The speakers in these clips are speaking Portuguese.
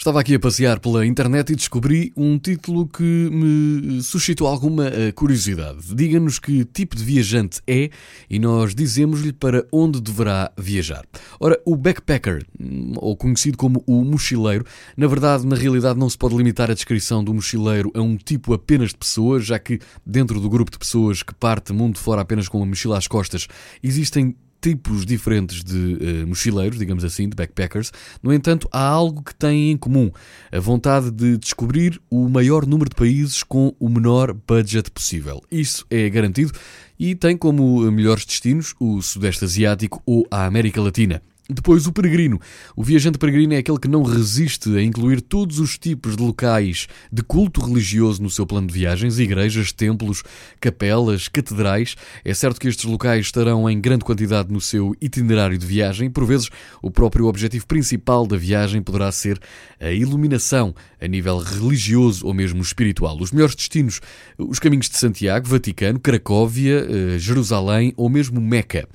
Estava aqui a passear pela internet e descobri um título que me suscitou alguma eh, curiosidade. Diga-nos que tipo de viajante é e nós dizemos-lhe para onde deverá viajar. Ora, o backpacker, hum, ou conhecido como o mochileiro, na verdade, na realidade, não se pode limitar a descrição do mochileiro a um tipo apenas de pessoas, já que dentro do grupo de pessoas que parte mundo fora apenas com uma mochila às costas, existem tipos diferentes de uh, mochileiros, digamos assim, de backpackers. No entanto, há algo que têm em comum: a vontade de descobrir o maior número de países com o menor budget possível. Isso é garantido e tem como melhores destinos o Sudeste Asiático ou a América Latina. Depois, o peregrino. O viajante peregrino é aquele que não resiste a incluir todos os tipos de locais de culto religioso no seu plano de viagens, igrejas, templos, capelas, catedrais. É certo que estes locais estarão em grande quantidade no seu itinerário de viagem. Por vezes, o próprio objetivo principal da viagem poderá ser a iluminação a nível religioso ou mesmo espiritual. Os melhores destinos, os caminhos de Santiago, Vaticano, Cracóvia, eh, Jerusalém ou mesmo Meca.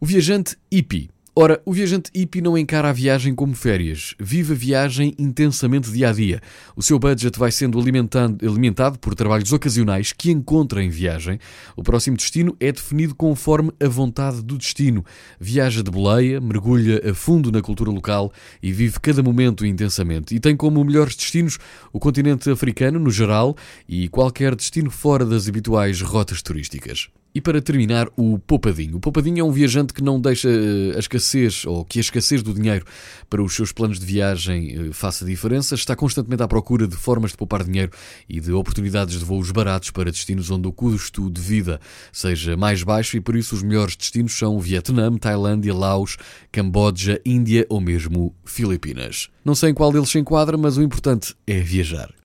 O viajante hippie Ora, o viajante hippie não encara a viagem como férias, vive a viagem intensamente dia a dia. O seu budget vai sendo alimentado por trabalhos ocasionais que encontra em viagem. O próximo destino é definido conforme a vontade do destino. Viaja de boleia, mergulha a fundo na cultura local e vive cada momento intensamente. E tem como melhores destinos o continente africano, no geral, e qualquer destino fora das habituais rotas turísticas. E para terminar, o poupadinho. O poupadinho é um viajante que não deixa eh, a escassez ou que a escassez do dinheiro para os seus planos de viagem eh, faça diferença. Está constantemente à procura de formas de poupar dinheiro e de oportunidades de voos baratos para destinos onde o custo de vida seja mais baixo e por isso os melhores destinos são Vietnã, Tailândia, Laos, Camboja, Índia ou mesmo Filipinas. Não sei em qual deles se enquadra, mas o importante é viajar.